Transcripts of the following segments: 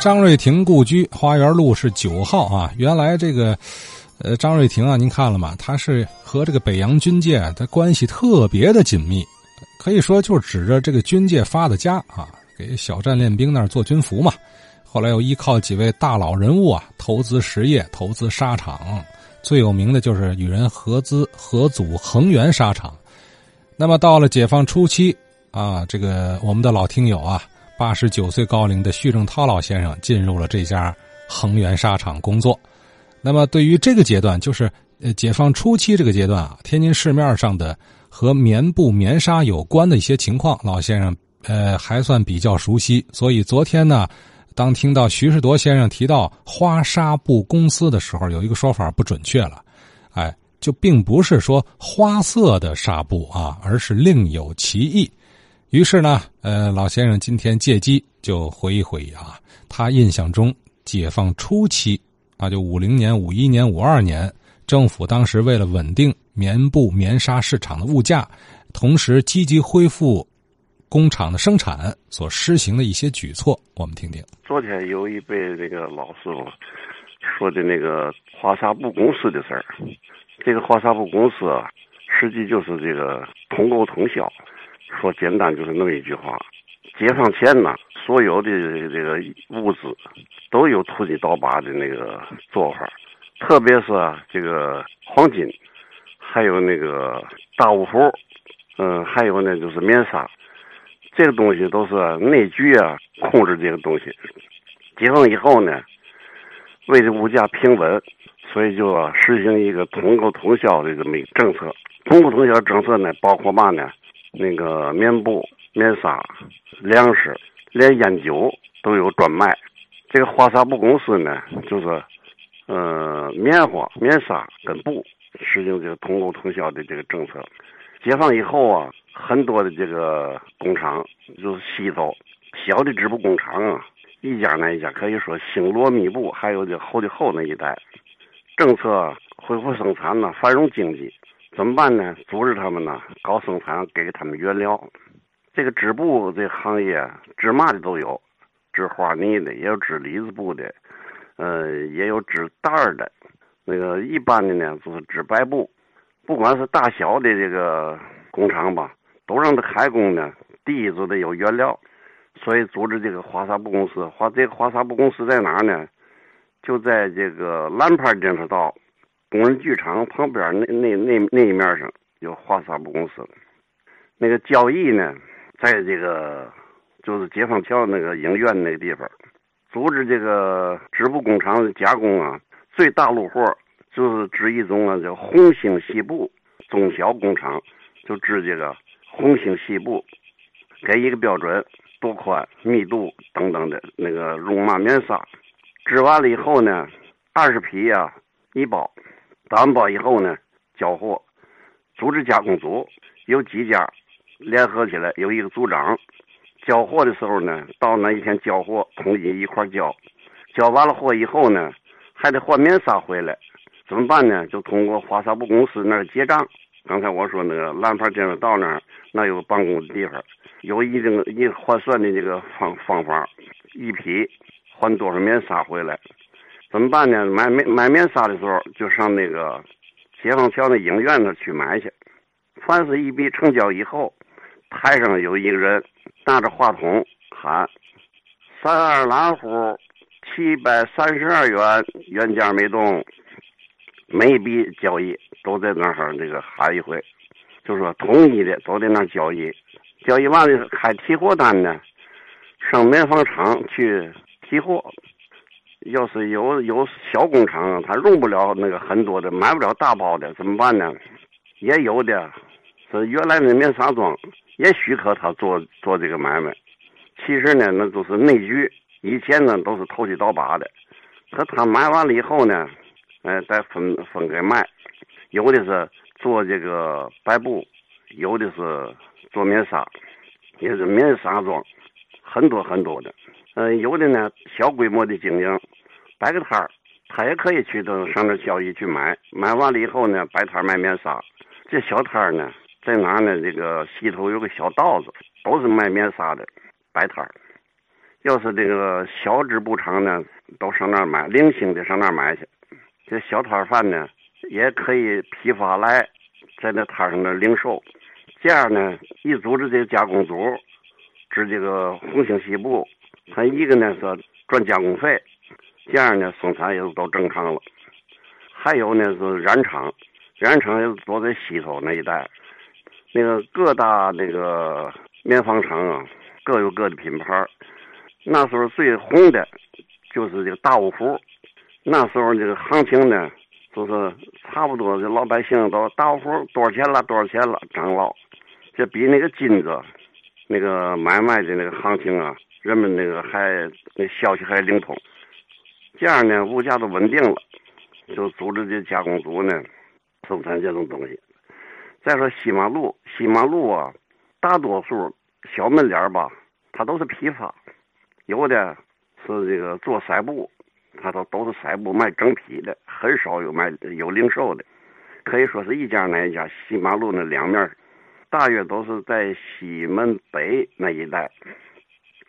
张瑞婷故居花园路是九号啊。原来这个，呃，张瑞婷啊，您看了吗？他是和这个北洋军界他关系特别的紧密，可以说就是指着这个军界发的家啊，给小站练兵那儿做军服嘛。后来又依靠几位大佬人物啊，投资实业，投资沙场，最有名的就是与人合资合组恒源沙场。那么到了解放初期啊，这个我们的老听友啊。八十九岁高龄的徐正涛老先生进入了这家恒源纱厂工作。那么，对于这个阶段，就是呃解放初期这个阶段啊，天津市面上的和棉布、棉纱有关的一些情况，老先生呃还算比较熟悉。所以昨天呢，当听到徐世铎先生提到花纱布公司的时候，有一个说法不准确了，哎，就并不是说花色的纱布啊，而是另有 其意。于是呢，呃，老先生今天借机就回忆回忆啊，他印象中解放初期啊，就五零年、五一年、五二年，政府当时为了稳定棉布、棉纱市场的物价，同时积极恢复工厂的生产所施行的一些举措，我们听听。昨天有一位这个老师傅说的那个华纱布公司的事儿，这个华纱布公司啊，实际就是这个统购统销。说简单就是那么一句话：解放前呢，所有的这个物资都有土地倒把的那个做法，特别是这个黄金，还有那个大五福，嗯，还有呢就是棉纱，这个东西都是内局啊控制这个东西。解放以后呢，为了物价平稳，所以就实行一个统购统销的这么一个政策。统购统销政策呢，包括嘛呢？那个棉布、棉纱、粮食，连烟酒都有专卖。这个花纱布公司呢，就是，呃，棉花、棉纱跟布实行这个统购统销的这个政策。解放以后啊，很多的这个工厂就是西走小的织布工厂啊，一家那一家可以说星罗密布，还有这后的后那一带，政策恢复生产呢，繁荣经济。怎么办呢？组织他们呢，搞生产，给他们原料。这个织布这行业，织嘛的都有，织花呢的，也有织里子布的，呃，也有织袋儿的。那个一般的呢，就是织白布。不管是大小的这个工厂吧，都让他开工呢。第一就得有原料，所以组织这个花纱布公司。花这个花纱布公司在哪呢？就在这个蓝牌建设道。工人剧场旁边那那那那一面上有华纱布公司，那个交易呢，在这个就是解放桥那个影院那个地方，组织这个织布工厂的加工啊，最大路货就是织一种啊叫红星细布，中小工厂就织这个红星细布，给一个标准，多宽、密度等等的那个绒麻棉纱，织完了以后呢，二十匹呀一包。打完包以后呢，交货，组织加工组有几家联合起来，有一个组长。交货的时候呢，到那一天交货，统一一块交。交完了货以后呢，还得换棉纱回来，怎么办呢？就通过花纱布公司那儿结账。刚才我说那个蓝牌电视道那儿，那有个办公的地方，有一定一换算的这个方方法，一匹换多少棉纱回来。怎么办呢？买棉买棉纱的时候，就上那个解放桥那影院那去买去。凡是一笔成交以后，台上有一个人拿着话筒喊：“三二蓝虎七百三十二元原价没动。”每一笔交易都在那儿那个喊一回，就说统一的都在那交易。交易完了开提货单呢，上棉纺厂去提货。要是有有小工厂，他用不了那个很多的，买不了大包的，怎么办呢？也有的是原来的棉纱庄也许可他做做这个买卖。其实呢，那都是内局，以前呢都是投机倒把的。可他买完了以后呢，哎，再分分给卖。有的是做这个白布，有的是做棉纱，也是棉纱庄，很多很多的。嗯，有的呢小规模的经营。摆个摊儿，他也可以去到上那交易去买，买完了以后呢，摆摊卖棉纱。这小摊儿呢，在哪呢？这个西头有个小道子，都是卖棉纱的摆摊儿。要是这个小织布厂呢，都上那儿买，零星的上那儿买去。这小摊贩呢，也可以批发来，在那摊上那零售。这样呢，一组织这个加工组织这个红星西部，他一个呢是赚加工费，这样呢生产也就都正常了。还有呢是染厂，染厂也是都在西头那一带。那个各大那个棉纺厂啊，各有各的品牌。那时候最红的，就是这个大五福。那时候这个行情呢，就是差不多，这老百姓都大五福多少钱了？多少钱了？长老，这比那个金子，那个买卖的那个行情啊，人们那个还那消息还灵通。这样呢，物价都稳定了，就组织这加工组呢，生产这种东西。再说西马路，西马路啊，大多数小门脸吧，它都是批发。有的是这个做纱布，他都都是纱布卖整批的，很少有卖有零售的，可以说是一家那一家。西马路那两面，大约都是在西门北那一带。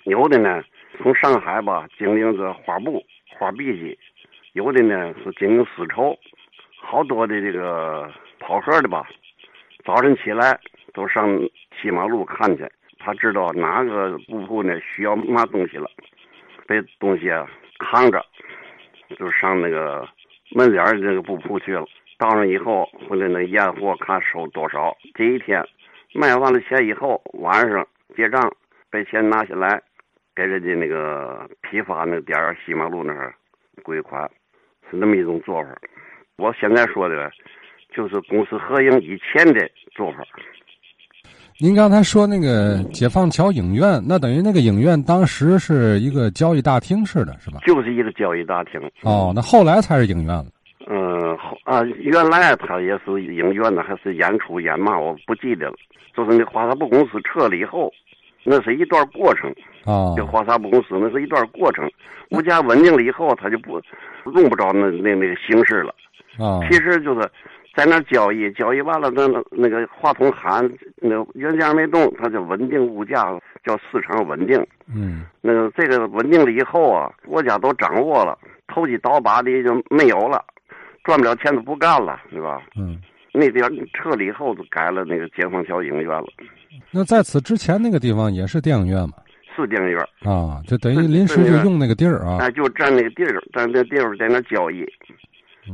有的呢，从上海吧经营着花布、花笔机；有的呢是经营丝绸，好多的这个跑河的吧，早晨起来都上西马路看去。他知道哪个布铺呢需要嘛东西了，这东西啊扛着，就上那个门脸儿这个布铺去了。到那以后，回来那验货看收多少。这一天卖完了钱以后，晚上结账，把钱拿下来，给人家那个批发那点儿西马路那儿归款，是那么一种做法。我现在说的，就是公私合营以前的做法。您刚才说那个解放桥影院，那等于那个影院当时是一个交易大厅似的，是吧？就是一个交易大厅。哦，那后来才是影院了。嗯，啊，原来它也是影院呢，还是演出演嘛？我不记得了。就是那华沙布公司撤了以后，那是一段过程。啊，这华沙布公司那是一段过程。物价稳定了以后，他就不用不着那那那个形式了。啊，其实就是。在那交易，交易完了，那那个话筒喊，那原价没动，它就稳定物价，叫市场稳定。嗯，那个这个稳定了以后啊，国家都掌握了，投机倒把的就没有了，赚不了钱就不干了，是吧？嗯，那边撤了以后，就改了那个解放桥影院了。那在此之前那个地方也是电影院吗？是电影院啊，就等于临时就用那个地儿啊。哎，就占那个地儿，占那地儿在那交易，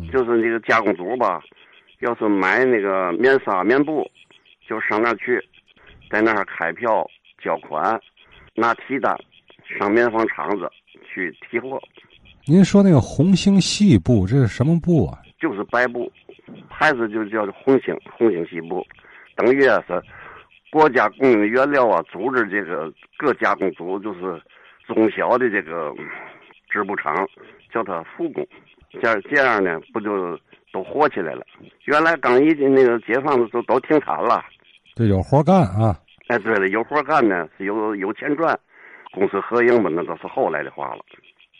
就是那个加工组吧。要是买那个棉纱、棉布，就上那去，在那儿开票交款，拿提单，上棉纺厂子去提货。您说那个红星细布，这是什么布啊？就是白布，牌子就叫红星，红星西部，等于是国家供应原料啊，组织这个各加工组，就是中小的这个织布厂，叫它复工，这样这样呢，不就？都火起来了。原来刚一进那个解放的时候都停产了，这有活干啊！哎，对了，有活干呢，是有有钱赚，公私合营嘛，那都是后来的话了。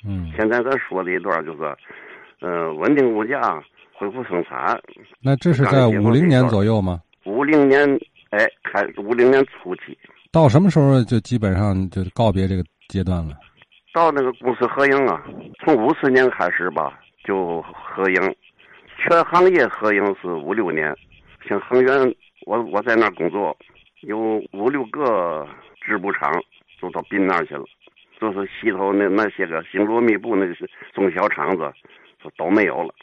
嗯，现在咱说的一段就是，嗯，稳定物价，恢复生产。那这是在五零年左右吗？五零年，哎，开五零年初期。到什么时候就基本上就告别这个阶段了？到那个公司合营啊，从五四年开始吧，就合营。全行业合营是五六年，像恒源，我我在那儿工作，有五六个织布厂都到滨那儿去了，就是西头那那些个星罗密布那些中小厂子，就都没有了。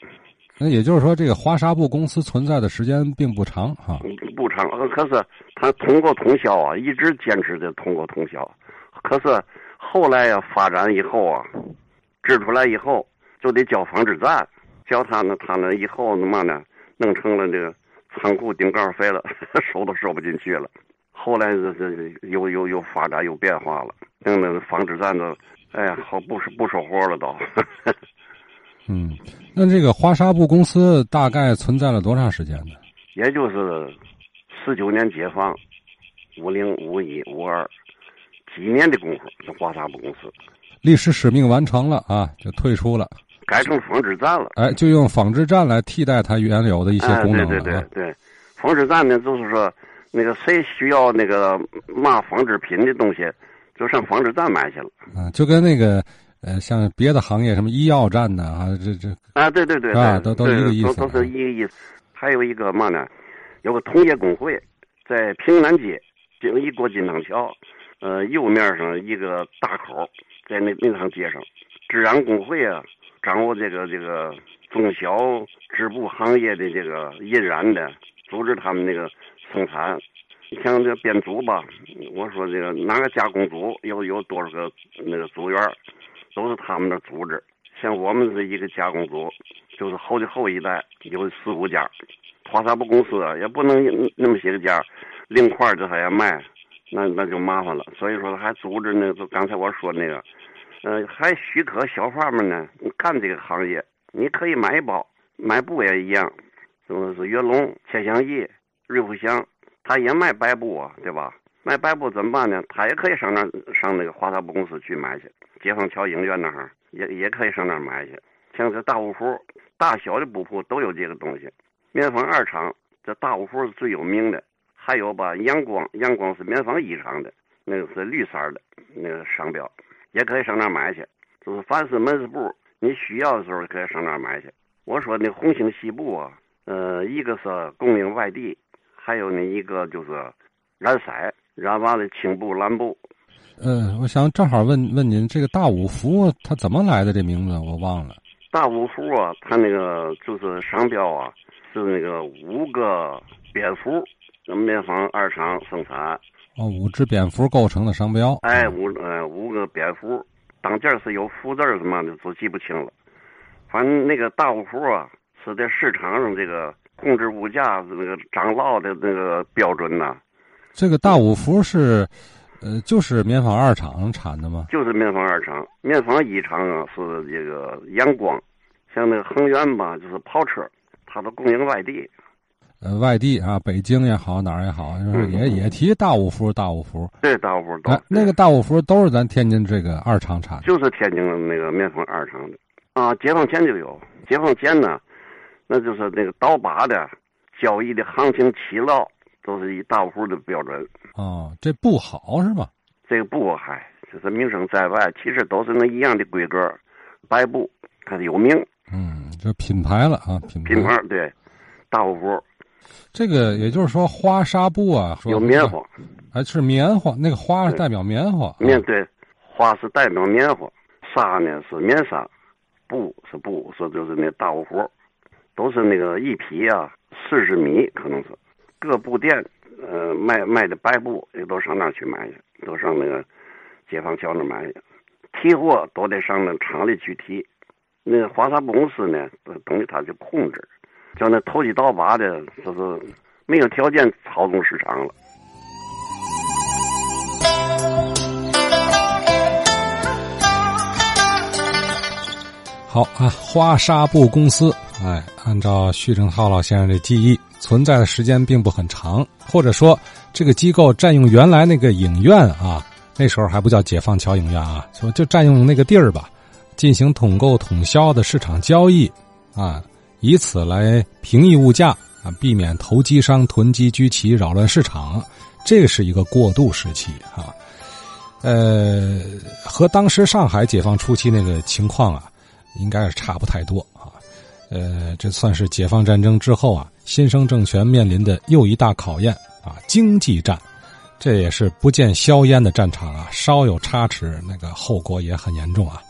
那也就是说，这个花纱布公司存在的时间并不长哈。不长，可是他通过通宵啊，一直坚持着通过通宵。可是后来呀，发展以后啊，织出来以后就得交纺织站。交他呢，他呢以后那嘛呢，弄成了这个仓库顶盖废了，收都收不进去了。后来这这又又又发展又变化了，弄那个纺织站都，哎呀，好不不收活了都。嗯，那这个花纱布公司大概存在了多长时间呢？也就是四九年解放，五零五一五二几年的功夫，这花纱布公司历史使命完成了啊，就退出了。改成纺织站了，哎，就用纺织站来替代它原有的一些功能了。对对对对，纺织站呢，就是说，那个谁需要那个嘛纺织品的东西，就上纺织站买去了。啊，就跟那个呃，像别的行业什么医药站呢啊，这这啊，对对对，啊，都都一个意思，都都是一个意思。还有一个嘛呢？有个同业工会，在平南街经一过金汤桥，呃，右面上一个大口，在那那趟街上，治安工会啊，掌握这个这个中小织布行业的这个印染的，组织他们那个生产。你像这编组吧，我说这个哪个加工组有有多少个那个组员，都是他们的组织。像我们是一个加工组，就是后的后一代有四五家。花纱布公司也不能那么些个家，零块这还要卖，那那就麻烦了。所以说还组织那，个刚才我说那个，呃，还许可小贩们呢干这个行业。你可以买一包，买布也一样，就是月龙、千祥义、瑞福祥，他也卖白布啊，对吧？卖白布怎么办呢？他也可以上那上那个花纱布公司去买去，解放桥影院那儿也也可以上那儿买去。像这大五福，大小的布铺都有这个东西。棉纺二厂，这大五福是最有名的。还有吧，阳光，阳光是棉纺一厂的，那个是绿色的那个商标，也可以上那儿买去。就是凡是门市部，你需要的时候可以上那儿买去。我说那红星西部啊，呃，一个是供应外地，还有那一个就是染色，染完了青布、蓝布。嗯，我想正好问问您，这个大五福它怎么来的？这名字我忘了。大五福啊，它那个就是商标啊。是那个五个蝙蝠，棉纺二厂生产。哦，五只蝙蝠构成的商标。哎，五呃五个蝙蝠，当件是有福字什么的，都记不清了。反正那个大五福啊，是在市场上这个控制物价那个涨落的那个标准呐。这个大五福是，呃，就是棉纺二厂产的吗？就是棉纺二厂，棉纺一厂啊是这个阳光，像那个恒源吧，就是跑车。它都供应外地，呃，外地啊，北京也好，哪儿也好，就是也也提大五福，大五福。对，大五福都。那个大五福都是咱天津这个二厂产。就是天津的那个棉纺二厂的啊，解放前就有，解放前呢，那就是那个倒把的交易的行情起落，都是以大户的标准。哦，这布好是吧？这个布还就是名声在外，其实都是那一样的规格，白布它有名。嗯，就品牌了啊，品牌品牌对，大五福。这个也就是说，花纱布啊，有棉花，还是棉花，那个花是代表棉花。棉对，花是代表棉花，纱呢是棉纱，布是布，说就是那大五福，都是那个一匹啊四十米，可能是各布店呃卖卖的白布也都上那去买去，都上那个解放桥那买去，提货都得上那厂里去提。那个华纱布公司呢，等于他就控制，叫那投机倒把的，就是没有条件操纵市场了。好啊，花纱布公司，哎，按照徐正浩老先生的记忆，存在的时间并不很长，或者说这个机构占用原来那个影院啊，那时候还不叫解放桥影院啊，就就占用那个地儿吧。进行统购统销的市场交易，啊，以此来平抑物价啊，避免投机商囤积居奇扰乱市场，这是一个过渡时期啊。呃，和当时上海解放初期那个情况啊，应该是差不太多。呃，这算是解放战争之后啊，新生政权面临的又一大考验啊，经济战，这也是不见硝烟的战场啊，稍有差池，那个后果也很严重啊。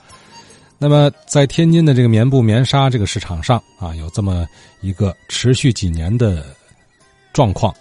那么，在天津的这个棉布棉纱这个市场上啊，有这么一个持续几年的状况